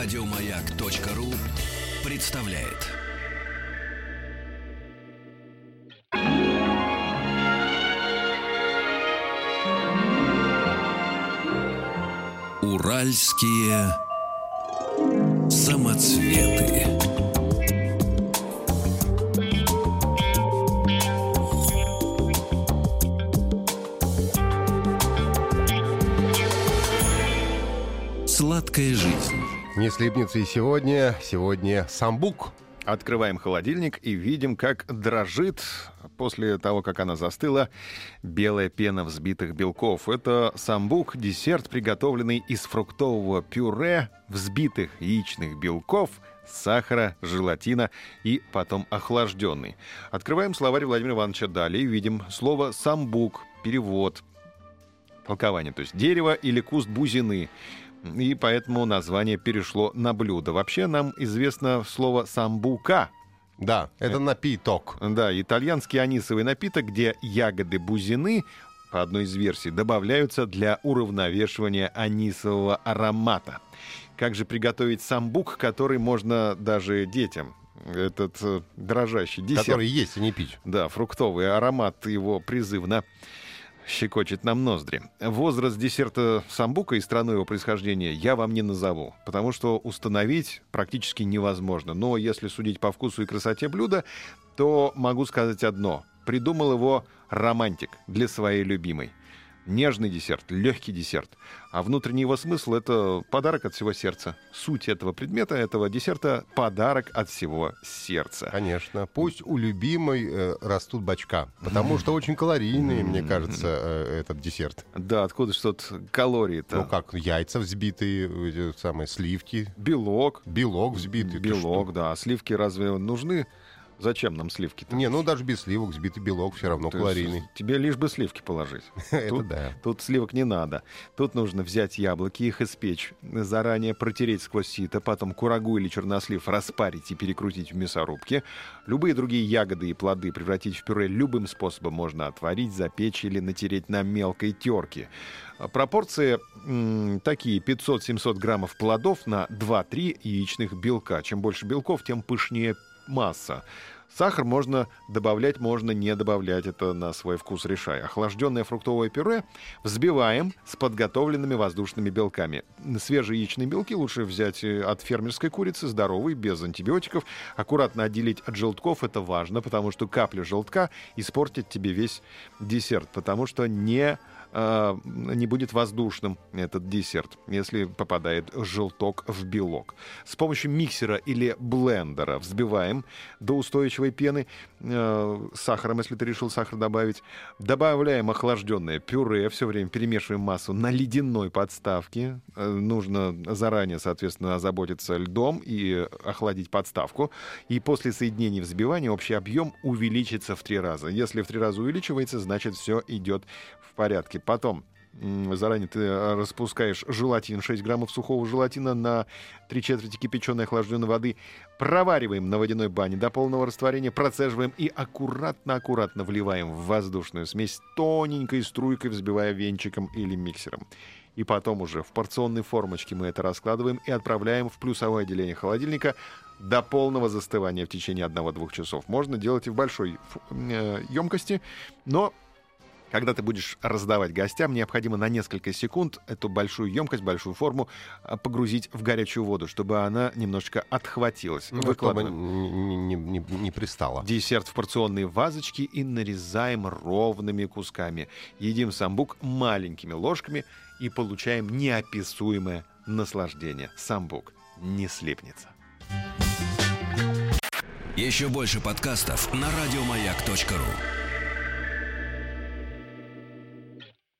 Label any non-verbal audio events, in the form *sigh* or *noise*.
Радиомаяк.ру представляет. Уральские самоцветы. Сладкая жизнь. Не слипнется и сегодня. Сегодня самбук. Открываем холодильник и видим, как дрожит после того, как она застыла, белая пена взбитых белков. Это самбук, десерт, приготовленный из фруктового пюре, взбитых яичных белков, сахара, желатина и потом охлажденный. Открываем словарь Владимира Ивановича далее и видим слово «самбук», перевод, толкование, то есть дерево или куст бузины и поэтому название перешло на блюдо. Вообще нам известно слово «самбука». Да, это напиток. Да, итальянский анисовый напиток, где ягоды бузины по одной из версий, добавляются для уравновешивания анисового аромата. Как же приготовить самбук, который можно даже детям? Этот э, дрожащий десерт. Который есть, а не пить. Да, фруктовый аромат его призывно щекочет нам ноздри. Возраст десерта самбука и страну его происхождения я вам не назову, потому что установить практически невозможно. Но если судить по вкусу и красоте блюда, то могу сказать одно. Придумал его романтик для своей любимой нежный десерт, легкий десерт. А внутренний его смысл — это подарок от всего сердца. Суть этого предмета, этого десерта — подарок от всего сердца. Конечно. Пусть у любимой э, растут бачка, потому что очень калорийный, мне кажется, э, этот десерт. Да, откуда что-то калории-то? Ну как, яйца взбитые, эти самые сливки. Белок. Белок взбитый. Белок, да. А сливки разве нужны? Зачем нам сливки? -то? Не, ну даже без сливок взбитый белок все равно То калорийный. Тебе лишь бы сливки положить. *laughs* Это да. Тут сливок не надо. Тут нужно взять яблоки, их испечь, заранее протереть сквозь сито, потом курагу или чернослив распарить и перекрутить в мясорубке. Любые другие ягоды и плоды превратить в пюре любым способом можно отварить, запечь или натереть на мелкой терке. Пропорции м, такие 500-700 граммов плодов на 2-3 яичных белка. Чем больше белков, тем пышнее massa. Сахар можно добавлять, можно не добавлять, это на свой вкус решай. Охлажденное фруктовое пюре взбиваем с подготовленными воздушными белками. Свежие яичные белки лучше взять э, от фермерской курицы, здоровые, без антибиотиков. Аккуратно отделить от желтков, это важно, потому что капля желтка испортит тебе весь десерт, потому что не э, не будет воздушным этот десерт, если попадает желток в белок. С помощью миксера или блендера взбиваем до устойчивой пены э, сахаром, если ты решил сахар добавить. Добавляем охлажденное пюре, все время перемешиваем массу на ледяной подставке. Э, нужно заранее, соответственно, озаботиться льдом и охладить подставку. И после соединения взбивания общий объем увеличится в три раза. Если в три раза увеличивается, значит все идет в порядке. Потом заранее ты э, распускаешь желатин, 6 граммов сухого желатина на 3 четверти кипяченой охлажденной воды, провариваем на водяной бане до полного растворения, процеживаем и аккуратно-аккуратно вливаем в воздушную смесь тоненькой струйкой, взбивая венчиком или миксером. И потом уже в порционной формочке мы это раскладываем и отправляем в плюсовое отделение холодильника до полного застывания в течение 1-2 часов. Можно делать и в большой э, емкости, но когда ты будешь раздавать гостям, необходимо на несколько секунд эту большую емкость, большую форму а, погрузить в горячую воду, чтобы она немножечко отхватилась. Ну, чтобы не, не, не, не пристала. Десерт в порционные вазочки и нарезаем ровными кусками. Едим самбук маленькими ложками и получаем неописуемое наслаждение. Самбук не слипнется. Еще больше подкастов на радиомаяк.ру